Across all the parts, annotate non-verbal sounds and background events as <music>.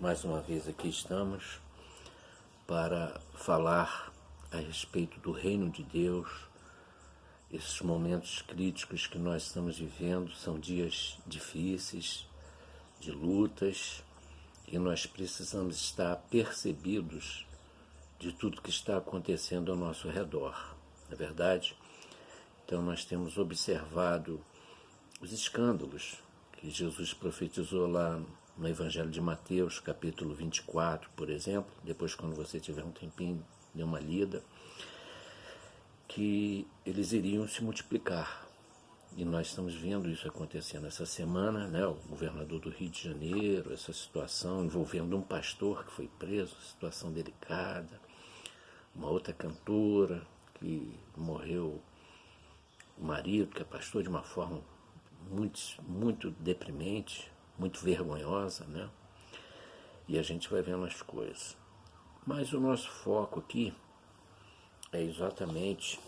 mais uma vez aqui estamos para falar a respeito do reino de Deus. Esses momentos críticos que nós estamos vivendo são dias difíceis, de lutas, e nós precisamos estar percebidos de tudo que está acontecendo ao nosso redor. Não é verdade? Então nós temos observado os escândalos que Jesus profetizou lá no Evangelho de Mateus, capítulo 24, por exemplo, depois quando você tiver um tempinho, dê uma lida, que eles iriam se multiplicar. E nós estamos vendo isso acontecendo essa semana, né? O governador do Rio de Janeiro, essa situação envolvendo um pastor que foi preso, situação delicada, uma outra cantora que morreu o marido, que é pastor de uma forma muito, muito deprimente, muito vergonhosa, né? E a gente vai vendo as coisas. Mas o nosso foco aqui é exatamente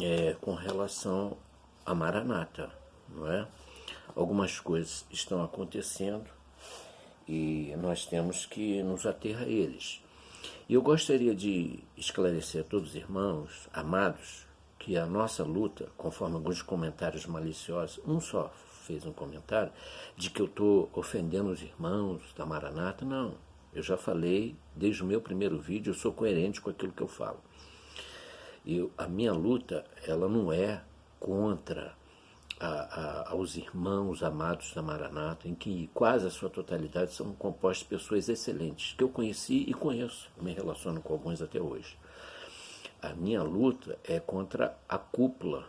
é, com relação a Maranata, não é? Algumas coisas estão acontecendo e nós temos que nos ater a eles. E eu gostaria de esclarecer a todos os irmãos, amados, que a nossa luta, conforme alguns comentários maliciosos, um só fez um comentário, de que eu estou ofendendo os irmãos da Maranata. Não, eu já falei desde o meu primeiro vídeo, eu sou coerente com aquilo que eu falo. E a minha luta, ela não é contra a, a, aos irmãos amados da Maranata, em que quase a sua totalidade são compostos de pessoas excelentes, que eu conheci e conheço, me relaciono com alguns até hoje. A minha luta é contra a cúpula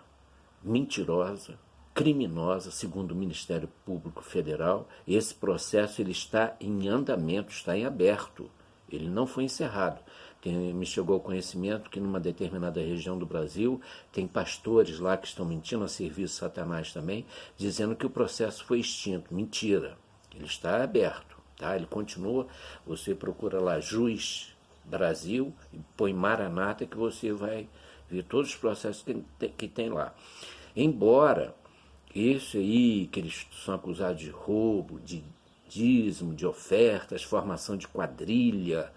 mentirosa, criminosa, segundo o Ministério Público Federal. Esse processo ele está em andamento, está em aberto. Ele não foi encerrado. Tem, me chegou ao conhecimento que numa determinada região do Brasil tem pastores lá que estão mentindo a serviço de Satanás também, dizendo que o processo foi extinto. Mentira. Ele está aberto. Tá? Ele continua. Você procura lá juiz Brasil, e põe Maranata, que você vai ver todos os processos que, que tem lá. Embora isso aí, que eles são acusados de roubo, de dízimo, de ofertas, formação de quadrilha,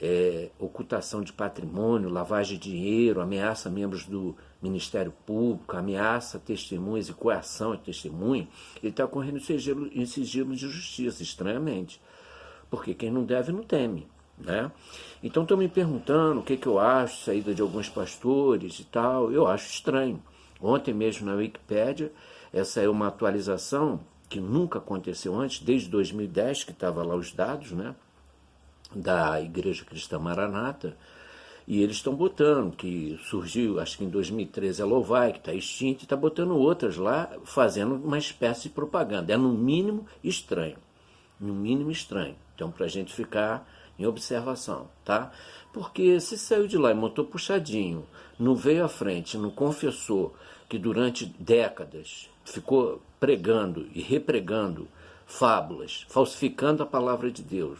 é, ocultação de patrimônio, lavagem de dinheiro, ameaça membros do Ministério Público, ameaça testemunhas e coação a testemunha, ele está correndo em sigilo de justiça, estranhamente. Porque quem não deve não teme. Né? Então estou me perguntando o que, que eu acho, saída de alguns pastores e tal. Eu acho estranho. Ontem mesmo na Wikipédia, essa é uma atualização que nunca aconteceu antes, desde 2010, que estava lá os dados, né? Da Igreja Cristã Maranata. E eles estão botando, que surgiu, acho que em 2013, a Louvai, que está extinta, e está botando outras lá, fazendo uma espécie de propaganda. É no mínimo estranho. No mínimo estranho. Então, para a gente ficar em observação, tá? Porque se saiu de lá e montou puxadinho, não veio à frente, não confessou que durante décadas ficou pregando e repregando fábulas, falsificando a palavra de Deus,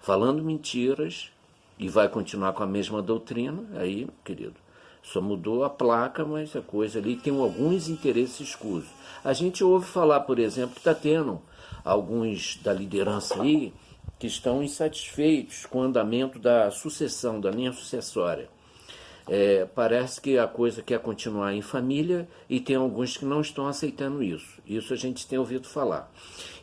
falando mentiras e vai continuar com a mesma doutrina, aí, querido, só mudou a placa, mas a coisa ali tem alguns interesses escusos. A gente ouve falar, por exemplo, que está tendo alguns da liderança aí que estão insatisfeitos com o andamento da sucessão, da linha sucessória. É, parece que a coisa quer continuar em família e tem alguns que não estão aceitando isso. Isso a gente tem ouvido falar.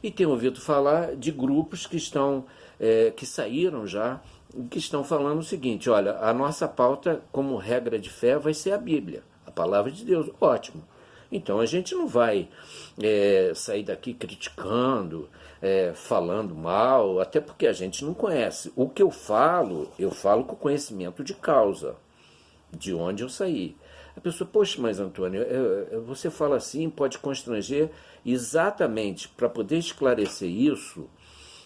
E tem ouvido falar de grupos que estão, é, que saíram já, que estão falando o seguinte: olha, a nossa pauta, como regra de fé, vai ser a Bíblia, a palavra de Deus. Ótimo. Então a gente não vai é, sair daqui criticando, é, falando mal, até porque a gente não conhece. O que eu falo, eu falo com conhecimento de causa, de onde eu saí. A pessoa, poxa, mas Antônio, você fala assim, pode constranger. Exatamente para poder esclarecer isso,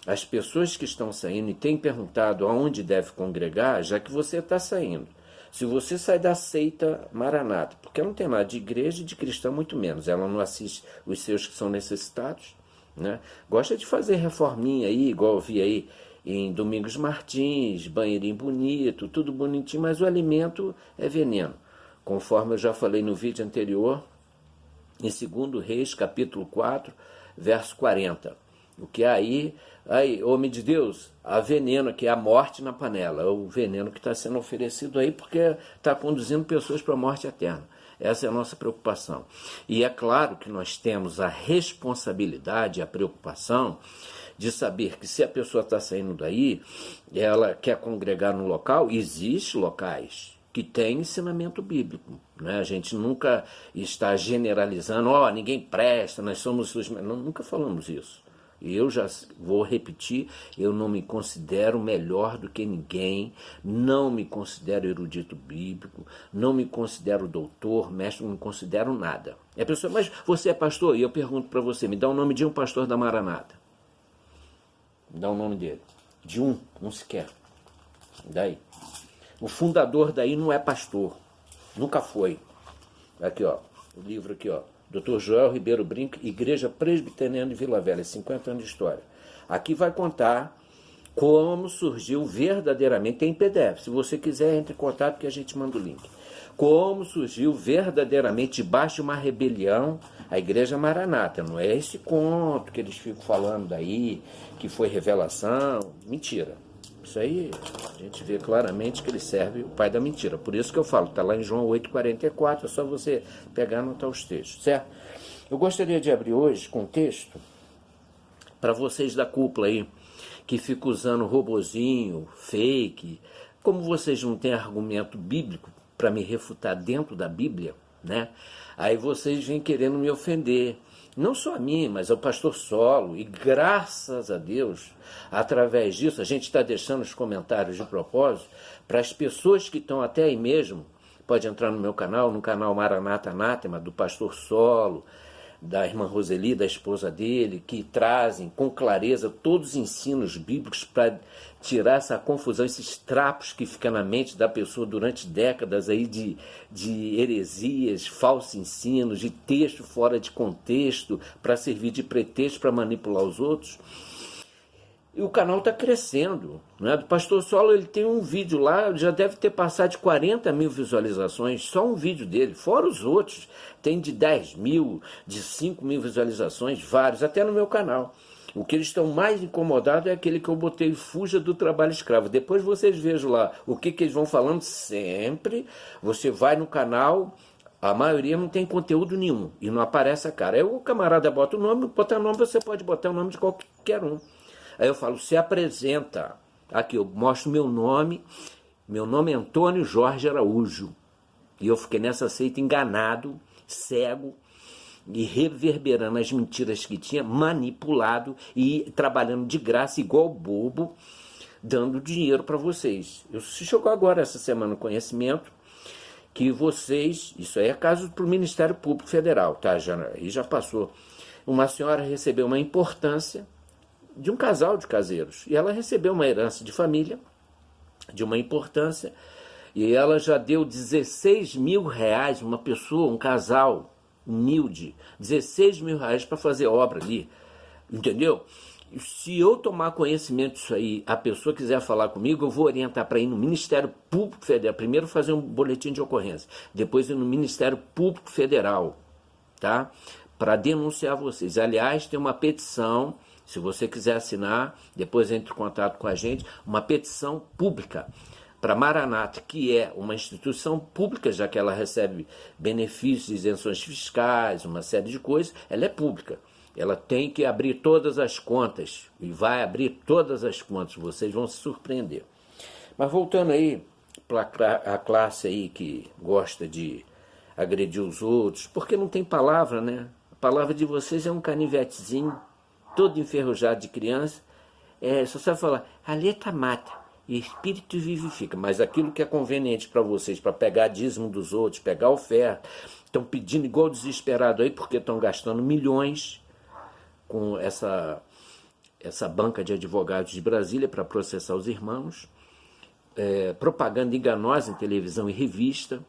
as pessoas que estão saindo e têm perguntado aonde deve congregar, já que você está saindo. Se você sai da seita maranata, porque ela não tem nada de igreja e de cristão, muito menos, ela não assiste os seus que são necessitados, né? gosta de fazer reforminha aí, igual eu vi aí em Domingos Martins, banheirinho bonito, tudo bonitinho, mas o alimento é veneno. Conforme eu já falei no vídeo anterior, em 2 Reis, capítulo 4, verso 40. O que aí, Aí, homem de Deus, há veneno aqui, a morte na panela. É o veneno que está sendo oferecido aí porque está conduzindo pessoas para a morte eterna. Essa é a nossa preocupação. E é claro que nós temos a responsabilidade, a preocupação de saber que se a pessoa está saindo daí, ela quer congregar no local, existem locais que têm ensinamento bíblico. Né? A gente nunca está generalizando, ó, oh, ninguém presta, nós somos os. Não, nunca falamos isso. Eu já vou repetir, eu não me considero melhor do que ninguém, não me considero erudito bíblico, não me considero doutor, mestre, não me considero nada. E a pessoa, mas você é pastor? E eu pergunto para você, me dá o nome de um pastor da Maranata. Dá o nome dele. De um, um sequer. Daí. O fundador daí não é pastor. Nunca foi. Aqui, ó. O livro aqui, ó. Dr. Joel Ribeiro Brinco, Igreja Presbiteriana de Vila Velha, 50 anos de história. Aqui vai contar como surgiu verdadeiramente, tem PDF, se você quiser entre em contato que a gente manda o link. Como surgiu verdadeiramente debaixo de uma rebelião a Igreja Maranata. Não é esse conto que eles ficam falando daí, que foi revelação. Mentira. Isso aí a gente vê claramente que ele serve o pai da mentira. Por isso que eu falo, está lá em João 8,44, é só você pegar e anotar os textos, certo? Eu gostaria de abrir hoje com um texto para vocês da cúpula aí, que ficam usando robozinho, fake. Como vocês não têm argumento bíblico para me refutar dentro da Bíblia, né? Aí vocês vêm querendo me ofender não só a mim, mas ao pastor Solo, e graças a Deus, através disso, a gente está deixando os comentários de propósito para as pessoas que estão até aí mesmo, pode entrar no meu canal, no canal Maranata Anátema, do pastor Solo, da irmã Roseli, da esposa dele, que trazem com clareza todos os ensinos bíblicos para tirar essa confusão, esses trapos que ficam na mente da pessoa durante décadas aí de, de heresias, falsos ensinos, de texto fora de contexto, para servir de pretexto para manipular os outros. E o canal está crescendo. Né? Do Pastor Solo ele tem um vídeo lá, já deve ter passado de 40 mil visualizações, só um vídeo dele, fora os outros. Tem de 10 mil, de 5 mil visualizações, vários, até no meu canal. O que eles estão mais incomodados é aquele que eu botei fuja do trabalho escravo. Depois vocês vejam lá o que, que eles vão falando sempre. Você vai no canal, a maioria não tem conteúdo nenhum e não aparece a cara. Aí o camarada bota o nome, botar nome, você pode botar o nome de qualquer um. Aí eu falo, se apresenta. Aqui, eu mostro meu nome. Meu nome é Antônio Jorge Araújo. E eu fiquei nessa seita enganado, cego, e reverberando as mentiras que tinha, manipulado e trabalhando de graça, igual bobo, dando dinheiro para vocês. Eu chegou agora essa semana o conhecimento que vocês, isso aí é caso para o Ministério Público Federal, tá? Aí já passou. Uma senhora recebeu uma importância de um casal de caseiros. E ela recebeu uma herança de família, de uma importância, e ela já deu 16 mil reais, uma pessoa, um casal humilde, 16 mil reais para fazer obra ali. Entendeu? Se eu tomar conhecimento disso aí, a pessoa quiser falar comigo, eu vou orientar para ir no Ministério Público Federal. Primeiro fazer um boletim de ocorrência, depois ir no Ministério Público Federal, tá? Para denunciar vocês. Aliás, tem uma petição se você quiser assinar, depois entre em contato com a gente, uma petição pública para Maranata, que é uma instituição pública, já que ela recebe benefícios, isenções fiscais, uma série de coisas, ela é pública. Ela tem que abrir todas as contas e vai abrir todas as contas, vocês vão se surpreender. Mas voltando aí para a classe aí que gosta de agredir os outros, porque não tem palavra, né? A palavra de vocês é um canivetezinho todo enferrujado de criança, é, só sabe falar, a letra mata, e espírito vivifica. Mas aquilo que é conveniente para vocês, para pegar dízimo dos outros, pegar oferta, estão pedindo igual desesperado aí, porque estão gastando milhões com essa, essa banca de advogados de Brasília para processar os irmãos, é, propaganda enganosa em televisão e revista.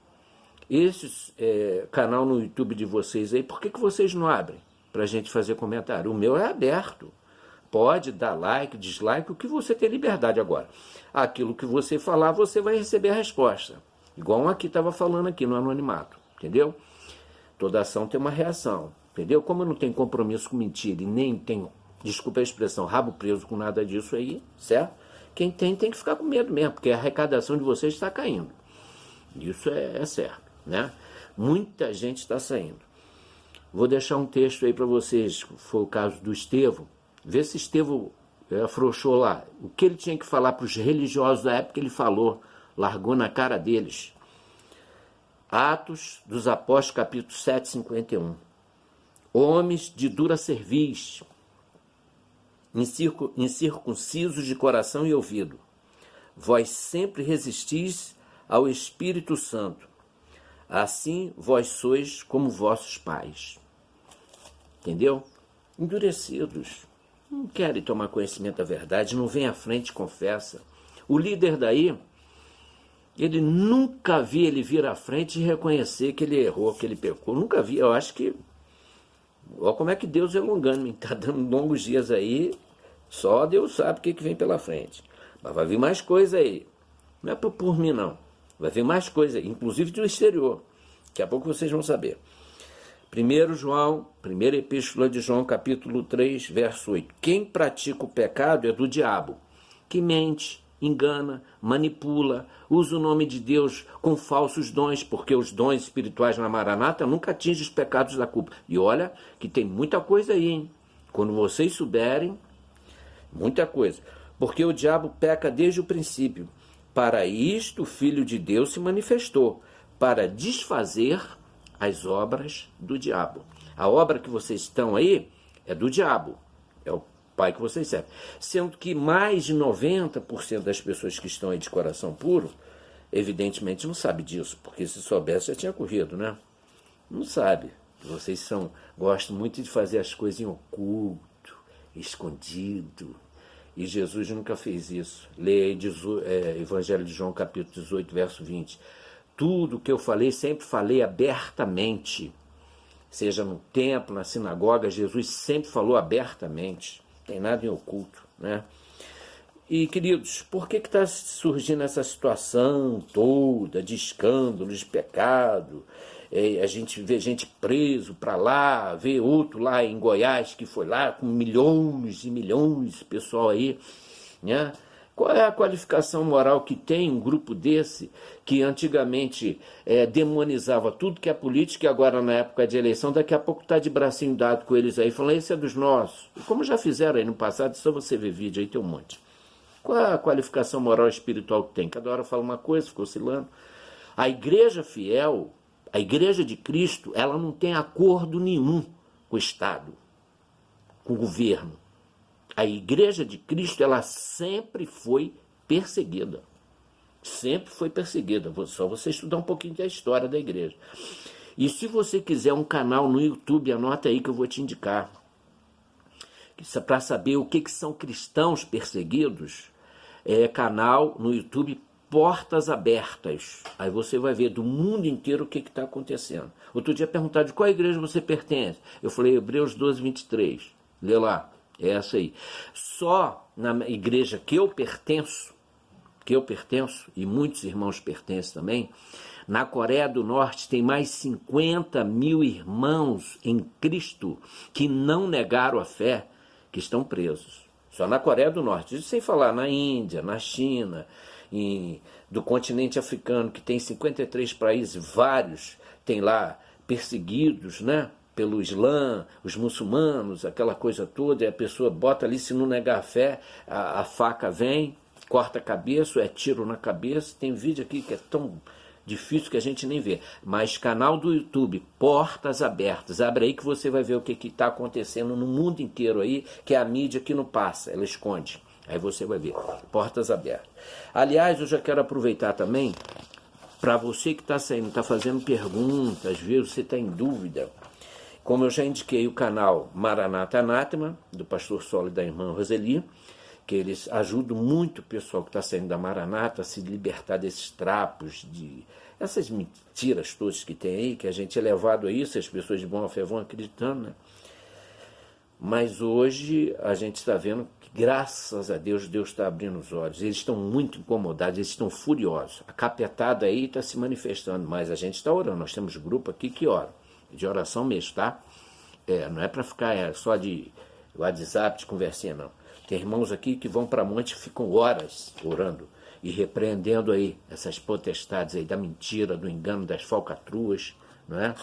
Esse é, canal no YouTube de vocês aí, por que, que vocês não abrem? Para a gente fazer comentário. O meu é aberto. Pode dar like, dislike, o que você tem liberdade agora. Aquilo que você falar, você vai receber a resposta. Igual um aqui estava falando aqui no anonimato, entendeu? Toda ação tem uma reação, entendeu? Como eu não tenho compromisso com mentira e nem tenho desculpa a expressão, rabo preso com nada disso aí, certo? Quem tem tem que ficar com medo mesmo, porque a arrecadação de vocês está caindo. Isso é, é certo, né? Muita gente está saindo. Vou deixar um texto aí para vocês, foi o caso do Estevão. Vê se Estevão é, afrouxou lá. O que ele tinha que falar para os religiosos da época, ele falou, largou na cara deles. Atos dos Apóstolos, capítulo 7, 51. Homens de dura cerviz, incircuncisos de coração e ouvido, vós sempre resistis ao Espírito Santo. Assim vós sois como vossos pais. Entendeu? Endurecidos. Não querem tomar conhecimento da verdade, não vem à frente e confessa. O líder daí ele nunca vi ele vir à frente e reconhecer que ele errou, que ele pecou. Nunca vi. Eu acho que. Olha como é que Deus é longânimo. Está <laughs> dando longos dias aí. Só Deus sabe o que, que vem pela frente. Mas vai vir mais coisa aí. Não é por, mim, não. Vai vir mais coisa inclusive do exterior. Daqui a pouco vocês vão saber. 1 João, primeira epístola de João, capítulo 3, verso 8. Quem pratica o pecado é do diabo, que mente engana, manipula, usa o nome de Deus com falsos dons, porque os dons espirituais na Maranata nunca atingem os pecados da culpa. E olha que tem muita coisa aí, hein? Quando vocês souberem, muita coisa. Porque o diabo peca desde o princípio. Para isto o Filho de Deus se manifestou, para desfazer as obras do diabo. A obra que vocês estão aí é do diabo. É o Pai que vocês servem. Sendo que mais de 90% das pessoas que estão aí de coração puro, evidentemente não sabe disso, porque se soubesse já tinha corrido, né? Não sabe. Vocês são gostam muito de fazer as coisas em oculto, escondido. E Jesus nunca fez isso. Leia é, Evangelho de João, capítulo 18, verso 20. Tudo que eu falei, sempre falei abertamente. Seja no templo, na sinagoga, Jesus sempre falou abertamente tem nada em oculto, né? E, queridos, por que está surgindo essa situação toda de escândalo, de pecado? É, a gente vê gente preso para lá, vê outro lá em Goiás que foi lá com milhões e milhões de pessoal aí, né? Qual é a qualificação moral que tem um grupo desse que antigamente é, demonizava tudo que é política e agora na época de eleição, daqui a pouco está de bracinho dado com eles aí, falando, esse é dos nossos. Como já fizeram aí no passado, só você ver vídeo aí tem um monte. Qual é a qualificação moral espiritual que tem? Cada hora fala uma coisa, fica oscilando. A igreja fiel, a igreja de Cristo, ela não tem acordo nenhum com o Estado, com o governo a igreja de Cristo ela sempre foi perseguida. Sempre foi perseguida. Só você estudar um pouquinho da história da igreja. E se você quiser um canal no YouTube, anota aí que eu vou te indicar. Para saber o que, que são cristãos perseguidos, é canal no YouTube Portas Abertas. Aí você vai ver do mundo inteiro o que está acontecendo. Outro dia perguntaram de qual igreja você pertence. Eu falei Hebreus 12, 23. Lê lá. É essa aí. Só na igreja que eu pertenço, que eu pertenço, e muitos irmãos pertencem também, na Coreia do Norte tem mais 50 mil irmãos em Cristo que não negaram a fé, que estão presos. Só na Coreia do Norte. Isso sem falar na Índia, na China, em, do continente africano, que tem 53 países, vários tem lá perseguidos, né? Pelo Islã, os muçulmanos, aquela coisa toda, e a pessoa bota ali, se não negar a fé, a, a faca vem, corta a cabeça, é tiro na cabeça. Tem vídeo aqui que é tão difícil que a gente nem vê. Mas canal do YouTube, Portas Abertas. Abre aí que você vai ver o que está acontecendo no mundo inteiro aí, que é a mídia que não passa, ela esconde. Aí você vai ver. Portas Abertas. Aliás, eu já quero aproveitar também para você que está saindo, está fazendo perguntas, às vezes você está em dúvida. Como eu já indiquei o canal Maranata Anátema, do pastor Solo e da irmã Roseli, que eles ajudam muito o pessoal que está saindo da Maranata a se libertar desses trapos, de essas mentiras todas que tem aí, que a gente é levado a isso, as pessoas de boa fé vão acreditando, né? Mas hoje a gente está vendo que, graças a Deus, Deus está abrindo os olhos. Eles estão muito incomodados, eles estão furiosos. A capetada aí está se manifestando, mas a gente está orando. Nós temos grupo aqui que ora de oração mesmo, tá? É, não é para ficar é, só de WhatsApp de conversinha, não. Tem irmãos aqui que vão para monte e ficam horas orando e repreendendo aí essas potestades aí da mentira, do engano, das falcatruas, não é?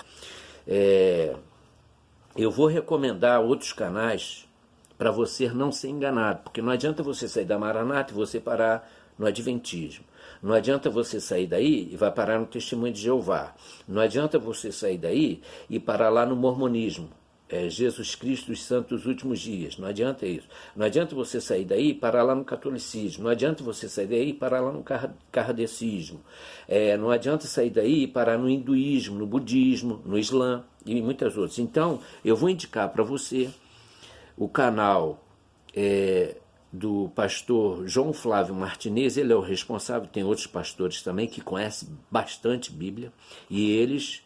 é eu vou recomendar outros canais para você não ser enganado, porque não adianta você sair da Maranata e você parar no Adventismo. Não adianta você sair daí e vai parar no Testemunho de Jeová. Não adianta você sair daí e parar lá no Mormonismo é, Jesus Cristo os santos últimos dias. Não adianta isso. Não adianta você sair daí e parar lá no catolicismo. Não adianta você sair daí e parar lá no kardecismo. É, não adianta sair daí e parar no hinduísmo, no budismo, no islã e muitas outras. Então, eu vou indicar para você o canal é, do pastor João Flávio Martinez, ele é o responsável, tem outros pastores também que conhecem bastante Bíblia, e eles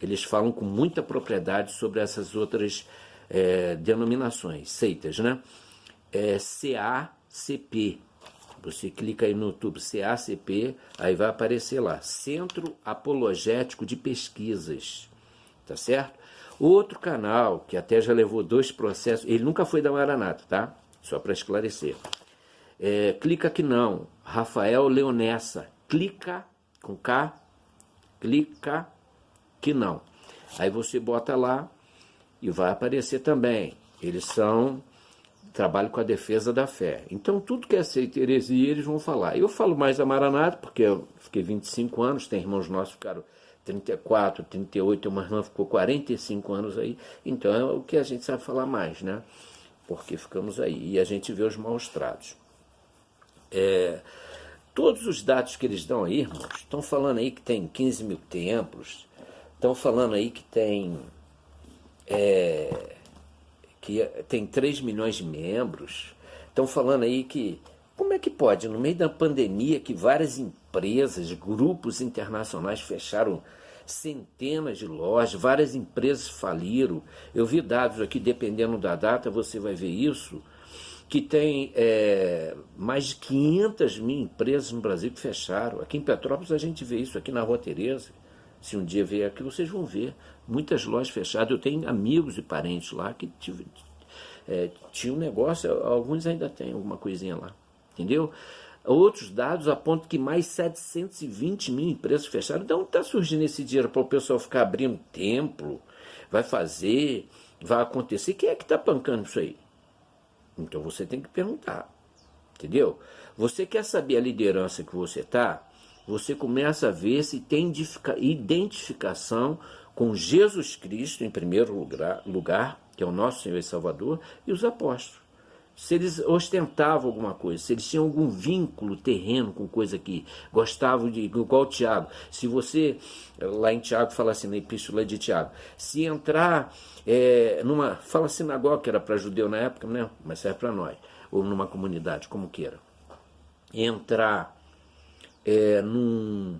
eles falam com muita propriedade sobre essas outras é, denominações, seitas, né? É CACP. Você clica aí no YouTube CACP, aí vai aparecer lá, Centro Apologético de Pesquisas, tá certo? Outro canal que até já levou dois processos, ele nunca foi da Maranata, tá? Só para esclarecer. É, clica que não, Rafael Leonessa, clica com K, clica que não. Aí você bota lá e vai aparecer também. Eles são trabalho com a defesa da fé. Então, tudo que é seita heresia, eles vão falar. Eu falo mais a Maranata, porque eu fiquei 25 anos, tem irmãos nossos que ficaram 34, 38, uma irmã ficou 45 anos aí. Então, é o que a gente sabe falar mais, né? Porque ficamos aí. E a gente vê os maus tratos. É, todos os dados que eles dão aí, irmãos, estão falando aí que tem 15 mil templos, Estão falando aí que tem. É, que tem 3 milhões de membros. Estão falando aí que. Como é que pode, no meio da pandemia, que várias empresas, grupos internacionais fecharam centenas de lojas, várias empresas faliram. Eu vi dados aqui, dependendo da data, você vai ver isso, que tem é, mais de 500 mil empresas no Brasil que fecharam. Aqui em Petrópolis a gente vê isso, aqui na Rua Tereza. Se um dia vier aqui, vocês vão ver muitas lojas fechadas. Eu tenho amigos e parentes lá que tive, é, tinham negócio, alguns ainda têm alguma coisinha lá. Entendeu? Outros dados apontam que mais 720 mil empresas fecharam. Então está surgindo esse dinheiro para o pessoal ficar abrindo templo, vai fazer, vai acontecer. Quem é que está pancando isso aí? Então você tem que perguntar. Entendeu? Você quer saber a liderança que você está? você começa a ver se tem identificação com Jesus Cristo, em primeiro lugar, lugar, que é o nosso Senhor e Salvador, e os apóstolos. Se eles ostentavam alguma coisa, se eles tinham algum vínculo terreno com coisa que gostavam de, igual Tiago. Se você, lá em Tiago, fala assim, na epístola de Tiago, se entrar é, numa, fala sinagoga, que era para judeu na época, né? mas serve para nós, ou numa comunidade, como queira. Entrar é, num,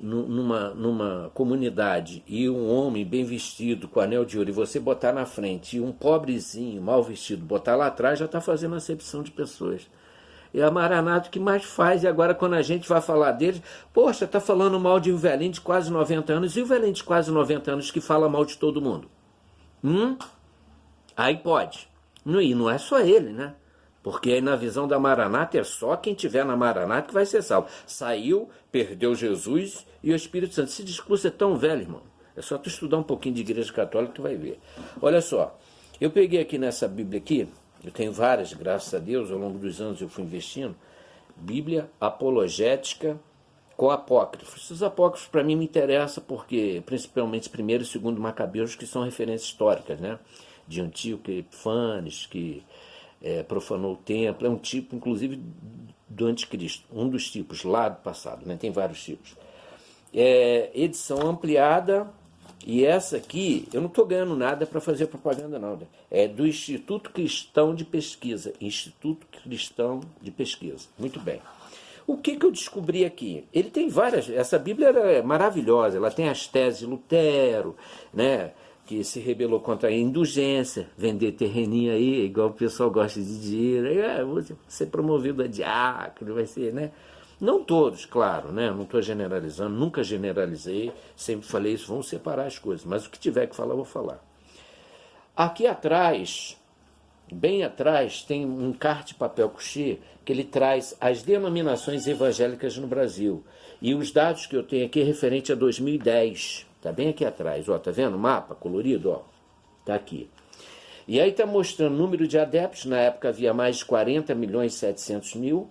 numa, numa comunidade e um homem bem vestido, com anel de ouro, e você botar na frente, e um pobrezinho, mal vestido, botar lá atrás, já está fazendo acepção de pessoas. É a Maranata que mais faz, e agora quando a gente vai falar deles, poxa, está falando mal de um velhinho de quase 90 anos, e o velhinho de quase 90 anos que fala mal de todo mundo? Hum? Aí pode. E não é só ele, né? Porque aí na visão da Maranata é só quem tiver na Maranata que vai ser salvo. Saiu, perdeu Jesus e o Espírito Santo. Esse discurso é tão velho, irmão. É só tu estudar um pouquinho de igreja católica que tu vai ver. Olha só, eu peguei aqui nessa Bíblia aqui, eu tenho várias, graças a Deus, ao longo dos anos eu fui investindo, Bíblia apologética com apócrifos. Os apócrifos para mim me interessam porque, principalmente primeiro e segundo Macabeus, que são referências históricas, né? De Antíoco Epifanes, que é, profanou o templo, é um tipo, inclusive, do anticristo, um dos tipos lá do passado, né? tem vários tipos. É, edição ampliada, e essa aqui, eu não estou ganhando nada para fazer propaganda, não. Né? É do Instituto Cristão de Pesquisa. Instituto Cristão de Pesquisa. Muito bem. O que, que eu descobri aqui? Ele tem várias. Essa Bíblia é maravilhosa. Ela tem as teses de Lutero, né? Que se rebelou contra a indulgência, vender terreninho aí, igual o pessoal gosta de dinheiro, aí, ah, vou ser promovido a diácono, vai ser, né? Não todos, claro, né? Não estou generalizando, nunca generalizei, sempre falei isso, vamos separar as coisas, mas o que tiver que falar, vou falar. Aqui atrás bem atrás tem um carte papel couché que ele traz as denominações evangélicas no Brasil. E os dados que eu tenho aqui é referente a 2010. Tá bem aqui atrás, ó, tá vendo o mapa colorido, ó? Tá aqui. E aí está mostrando o número de adeptos, na época havia mais de 40 milhões e 700 mil,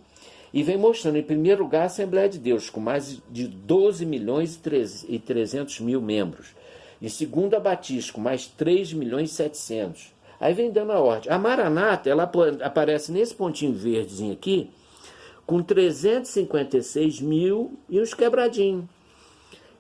e vem mostrando, em primeiro lugar, a Assembleia de Deus, com mais de 12 milhões e 300 mil membros. Em segundo, a Batista, com mais 3 milhões e 700. Aí vem dando a ordem. A Maranata, ela aparece nesse pontinho verdezinho aqui, com 356 mil e uns quebradinhos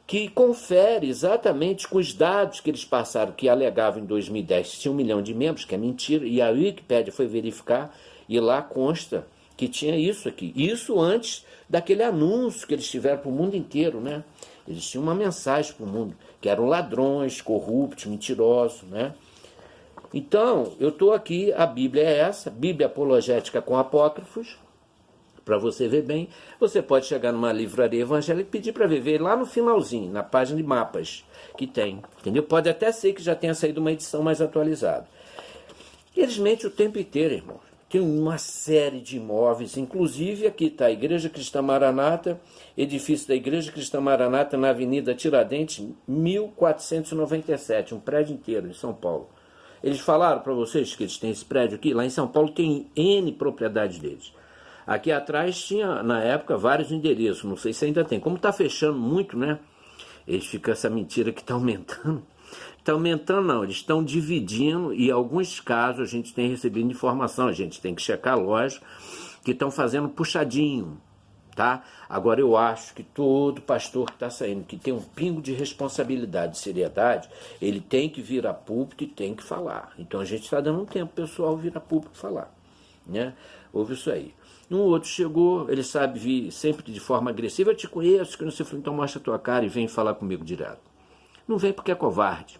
que confere exatamente com os dados que eles passaram, que alegavam em 2010 tinha um milhão de membros, que é mentira, e a Wikipédia foi verificar e lá consta que tinha isso aqui. Isso antes daquele anúncio que eles tiveram para o mundo inteiro, né? Eles tinham uma mensagem para o mundo, que eram ladrões, corruptos, mentirosos, né? Então, eu estou aqui, a Bíblia é essa, Bíblia apologética com apócrifos, para você ver bem, você pode chegar numa livraria evangélica e pedir para ver, ver lá no finalzinho, na página de mapas que tem. Entendeu? Pode até ser que já tenha saído uma edição mais atualizada. Eles mentem o tempo inteiro, irmãos. Tem uma série de imóveis, inclusive aqui está a Igreja Cristã Maranata, edifício da Igreja Cristã Maranata na Avenida Tiradentes, 1497, um prédio inteiro em São Paulo. Eles falaram para vocês que eles têm esse prédio aqui? Lá em São Paulo tem N propriedades deles. Aqui atrás tinha, na época, vários endereços, não sei se ainda tem. Como está fechando muito, né? Eles ficam essa mentira que está aumentando. Está aumentando, não, eles estão dividindo e em alguns casos a gente tem recebido informação, a gente tem que checar, lógico, que estão fazendo puxadinho, tá? Agora eu acho que todo pastor que está saindo, que tem um pingo de responsabilidade, de seriedade, ele tem que vir a público e tem que falar. Então a gente está dando um tempo pessoal vir a público falar, né? Houve isso aí. Um outro chegou, ele sabe vir sempre de forma agressiva, eu te conheço, que não sei, então mostra a tua cara e vem falar comigo direto. Não vem porque é covarde.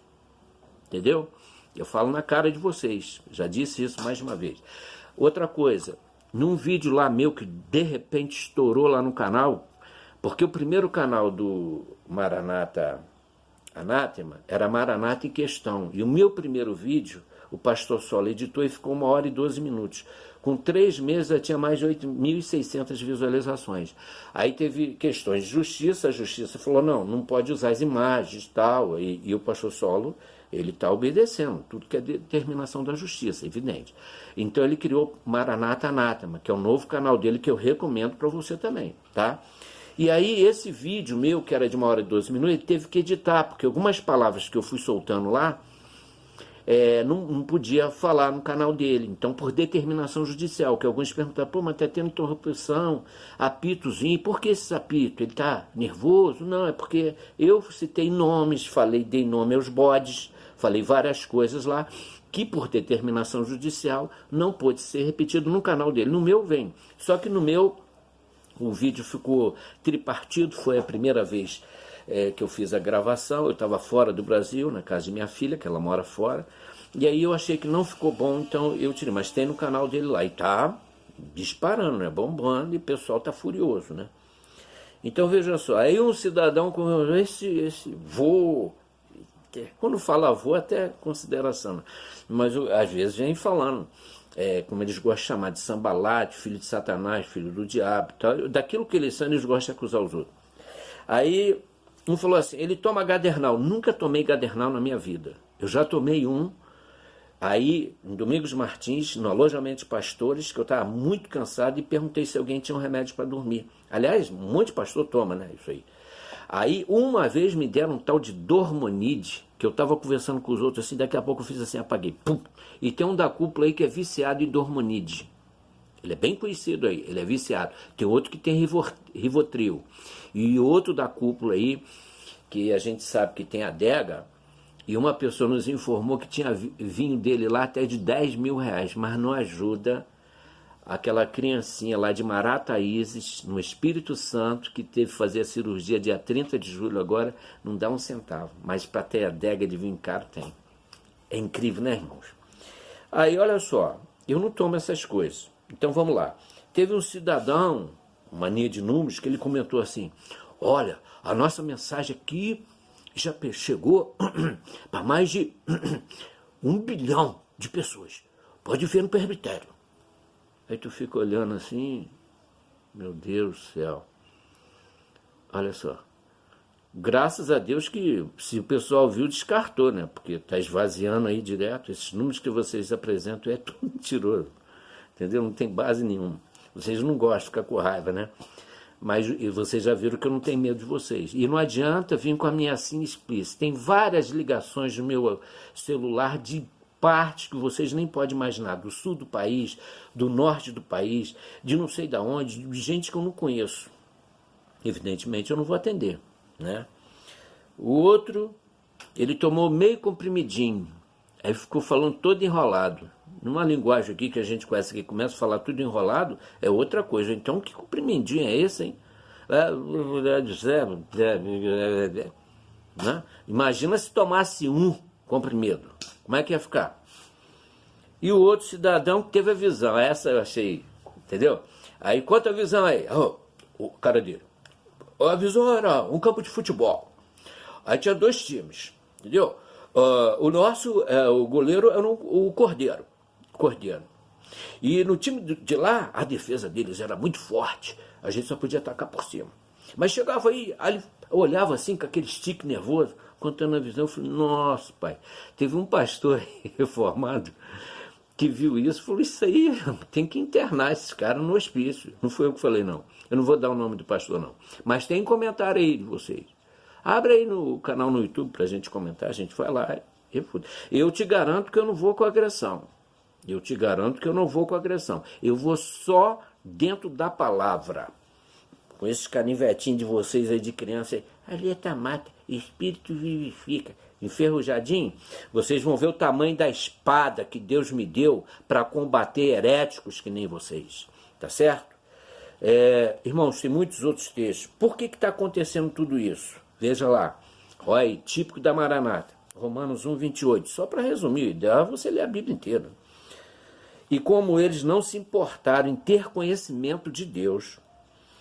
Entendeu? Eu falo na cara de vocês. Já disse isso mais uma vez. Outra coisa, num vídeo lá meu que de repente estourou lá no canal, porque o primeiro canal do Maranata Anátema era Maranata em questão. E o meu primeiro vídeo, o pastor Sola editou e ficou uma hora e doze minutos. Com três meses já tinha mais de 8.600 visualizações. Aí teve questões de justiça, a justiça falou, não, não pode usar as imagens tal, e, e o pastor Solo, ele está obedecendo tudo que é determinação da justiça, evidente. Então ele criou Maranata Anátema, que é o novo canal dele que eu recomendo para você também, tá? E aí esse vídeo meu, que era de uma hora e 12 minutos, ele teve que editar, porque algumas palavras que eu fui soltando lá, é, não, não, podia falar no canal dele. Então, por determinação judicial, que alguns perguntam, pô, mas está tendo interrupção, apitozinho, por que esse apito? Ele está nervoso? Não, é porque eu citei nomes, falei, dei nome aos bodes, falei várias coisas lá, que por determinação judicial não pôde ser repetido no canal dele. No meu vem. Só que no meu o vídeo ficou tripartido, foi a primeira vez é, que eu fiz a gravação, eu estava fora do Brasil, na casa de minha filha, que ela mora fora, e aí eu achei que não ficou bom, então eu tirei, mas tem no canal dele lá, e tá disparando, né, bombando, e o pessoal tá furioso, né. Então veja só, aí um cidadão com esse, esse vô, quando fala vô até consideração, mas às vezes vem falando, é, como eles gostam de chamar de sambalate, filho de satanás, filho do diabo, tal, daquilo que eles são, eles gostam de acusar os outros. Aí um falou assim: ele toma gadernal. Nunca tomei gadernal na minha vida. Eu já tomei um aí em Domingos Martins, no alojamento de pastores, que eu estava muito cansado e perguntei se alguém tinha um remédio para dormir. Aliás, um monte de pastor toma, né? Isso aí. Aí, uma vez me deram um tal de Dormonide, que eu estava conversando com os outros assim, daqui a pouco eu fiz assim, apaguei. Pum! E tem um da cúpula aí que é viciado em Dormonide. Ele é bem conhecido aí, ele é viciado. Tem outro que tem Rivotril. E outro da cúpula aí, que a gente sabe que tem adega, e uma pessoa nos informou que tinha vinho dele lá até de 10 mil reais, mas não ajuda aquela criancinha lá de Marataízes, no Espírito Santo, que teve que fazer a cirurgia dia 30 de julho agora, não dá um centavo. Mas para ter adega de vinho caro, tem. É incrível, né, irmãos? Aí, olha só, eu não tomo essas coisas. Então vamos lá. Teve um cidadão mania de números, que ele comentou assim: Olha, a nossa mensagem aqui já chegou <clears throat> para mais de <clears throat> um bilhão de pessoas. Pode ver no presbitério. Aí tu fica olhando assim, meu Deus do céu. Olha só. Graças a Deus que se o pessoal viu, descartou, né? Porque está esvaziando aí direto. Esses números que vocês apresentam é tudo mentiroso. Entendeu? Não tem base nenhuma. Vocês não gostam, ficar com raiva, né? Mas vocês já viram que eu não tenho medo de vocês. E não adianta vir com a minha assim explícita. Tem várias ligações no meu celular de partes que vocês nem podem imaginar, do sul do país, do norte do país, de não sei da onde, de gente que eu não conheço. Evidentemente eu não vou atender, né? O outro, ele tomou meio comprimidinho, aí ficou falando todo enrolado. Numa linguagem aqui que a gente conhece que começa a falar tudo enrolado, é outra coisa. Então, que comprimidinho é esse, hein? Né? Imagina se tomasse um comprimido. Como é que ia ficar? E o outro cidadão que teve a visão, essa eu achei, entendeu? Aí conta a visão aí, oh, o cara dele. A visão era um campo de futebol. Aí tinha dois times, entendeu? Uh, o nosso, uh, o goleiro era o, o Cordeiro. Cordeiro. E no time de lá, a defesa deles era muito forte. A gente só podia atacar por cima. Mas chegava aí, aí olhava assim com aquele stick nervoso contando a visão, eu falei, nossa, pai, teve um pastor <laughs> reformado que viu isso falou, isso aí <laughs> tem que internar esses caras no hospício. Não foi eu que falei, não. Eu não vou dar o nome do pastor, não. Mas tem comentário aí de vocês. Abre aí no canal no YouTube para a gente comentar, a gente vai lá. Eu te garanto que eu não vou com agressão. Eu te garanto que eu não vou com agressão. Eu vou só dentro da palavra. Com esses canivetinhos de vocês aí de criança, a letra mata, espírito vivifica. Enferrujadinho, vocês vão ver o tamanho da espada que Deus me deu para combater heréticos que nem vocês. Tá certo? É, irmãos, tem muitos outros textos. Por que está acontecendo tudo isso? Veja lá. Olha típico da Maranata. Romanos 1, 28. Só para resumir, dá você ler a Bíblia inteira. E como eles não se importaram em ter conhecimento de Deus,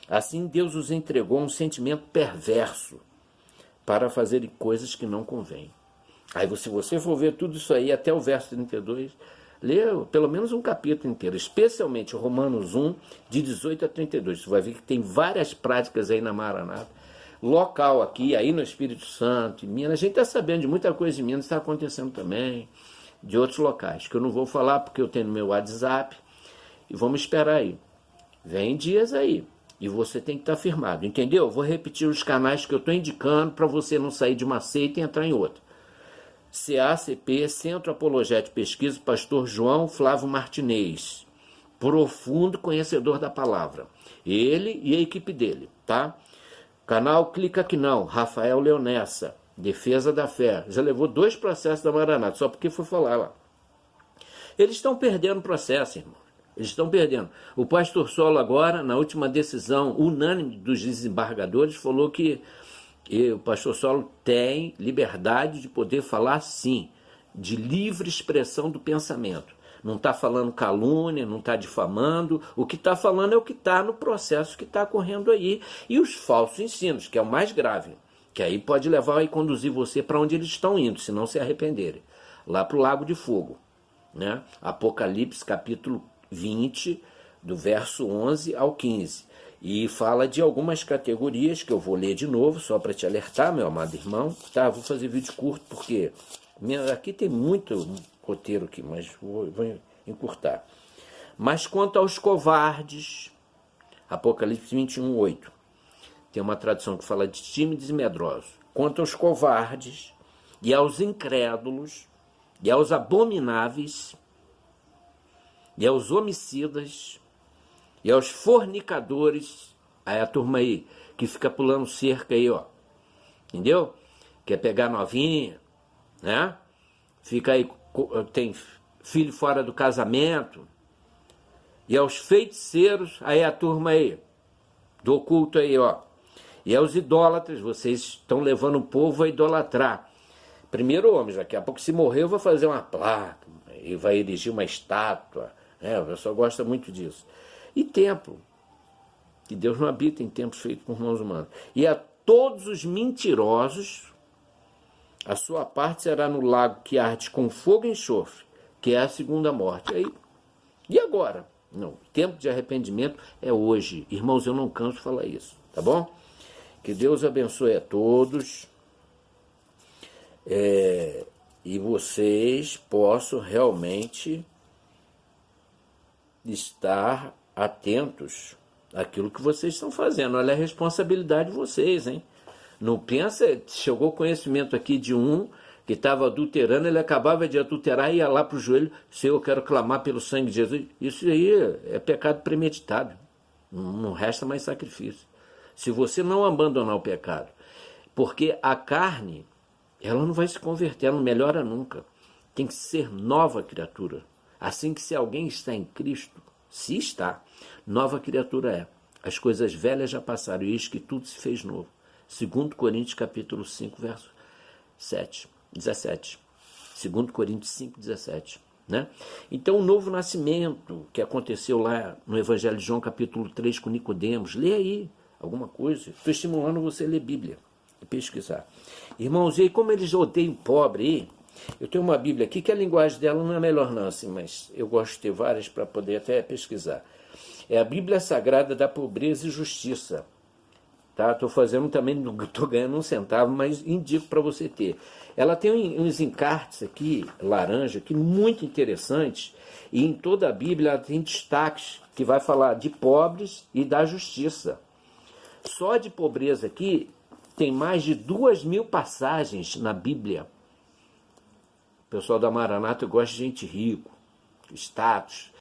assim Deus os entregou um sentimento perverso para fazerem coisas que não convêm. Aí, se você for ver tudo isso aí, até o verso 32, lê pelo menos um capítulo inteiro, especialmente Romanos 1, de 18 a 32. Você vai ver que tem várias práticas aí na Maranata. Local aqui, aí no Espírito Santo, em Minas. A gente está sabendo de muita coisa em Minas, está acontecendo também, de outros locais, que eu não vou falar porque eu tenho no meu WhatsApp. E vamos esperar aí. Vem dias aí. E você tem que estar firmado, entendeu? Vou repetir os canais que eu estou indicando para você não sair de uma seita e entrar em outra. CACP, Centro Apologético Pesquisa, Pastor João Flávio Martinez. Profundo conhecedor da palavra. Ele e a equipe dele, tá? Canal Clica Aqui Não, Rafael Leonessa, Defesa da Fé. Já levou dois processos da Maranata, só porque foi falar lá. Eles estão perdendo processo, irmão. Eles estão perdendo. O pastor Solo agora, na última decisão unânime dos desembargadores, falou que o pastor Solo tem liberdade de poder falar sim, de livre expressão do pensamento. Não está falando calúnia, não está difamando. O que está falando é o que está no processo que está correndo aí. E os falsos ensinos, que é o mais grave. Que aí pode levar e conduzir você para onde eles estão indo, se não se arrependerem. Lá para o Lago de Fogo. Né? Apocalipse capítulo 20, do verso 11 ao 15. E fala de algumas categorias que eu vou ler de novo, só para te alertar, meu amado irmão. Tá, vou fazer vídeo curto porque aqui tem muito roteiro aqui, mas vou, vou encurtar. Mas quanto aos covardes, Apocalipse 21, 8. Tem uma tradução que fala de tímidos e medrosos. Quanto aos covardes e aos incrédulos e aos abomináveis, e aos homicidas, e aos fornicadores, aí a turma aí que fica pulando cerca aí, ó. Entendeu? Quer pegar novinha, né? Fica aí, tem filho fora do casamento. E aos feiticeiros, aí a turma aí, do oculto aí, ó. E aos idólatras, vocês estão levando o povo a idolatrar. Primeiro homem, daqui a pouco se morrer, eu vou fazer uma placa, e vai erigir uma estátua é, o pessoal gosta muito disso. E templo, que Deus não habita em templos feitos por mãos humanas. E a todos os mentirosos, a sua parte será no lago que arde com fogo e enxofre, que é a segunda morte. Aí, e agora? Não, tempo de arrependimento é hoje. Irmãos, eu não canso de falar isso, tá bom? Que Deus abençoe a todos. É, e vocês possam realmente estar atentos àquilo que vocês estão fazendo. Olha a responsabilidade de vocês, hein? Não pensa, chegou conhecimento aqui de um que estava adulterando, ele acabava de adulterar e ia lá para o joelho, Senhor, eu quero clamar pelo sangue de Jesus. Isso aí é pecado premeditado. Não resta mais sacrifício. Se você não abandonar o pecado, porque a carne, ela não vai se converter, ela não melhora nunca. Tem que ser nova criatura. Assim que se alguém está em Cristo, se está, nova criatura é. As coisas velhas já passaram, e eis que tudo se fez novo. 2 Coríntios capítulo 5, verso 7. 17. 2 Coríntios 5, 17. Né? Então, o novo nascimento que aconteceu lá no Evangelho de João, capítulo 3, com Nicodemos, lê aí alguma coisa. Estou estimulando você a ler Bíblia e pesquisar. Irmãos, e como eles odeiam pobre eu tenho uma Bíblia aqui que a linguagem dela não é melhor não, assim, mas eu gosto de ter várias para poder até pesquisar. É a Bíblia Sagrada da Pobreza e Justiça. Tá? Estou fazendo também, <laughs> não estou ganhando um centavo, mas indico para você ter. Ela tem uns encartes aqui, laranja, que muito interessantes, e em toda a Bíblia ela tem destaques que vai falar de pobres e da justiça. Só de pobreza aqui tem mais de duas mil passagens na Bíblia. O pessoal da Maranata gosta de gente rico, status,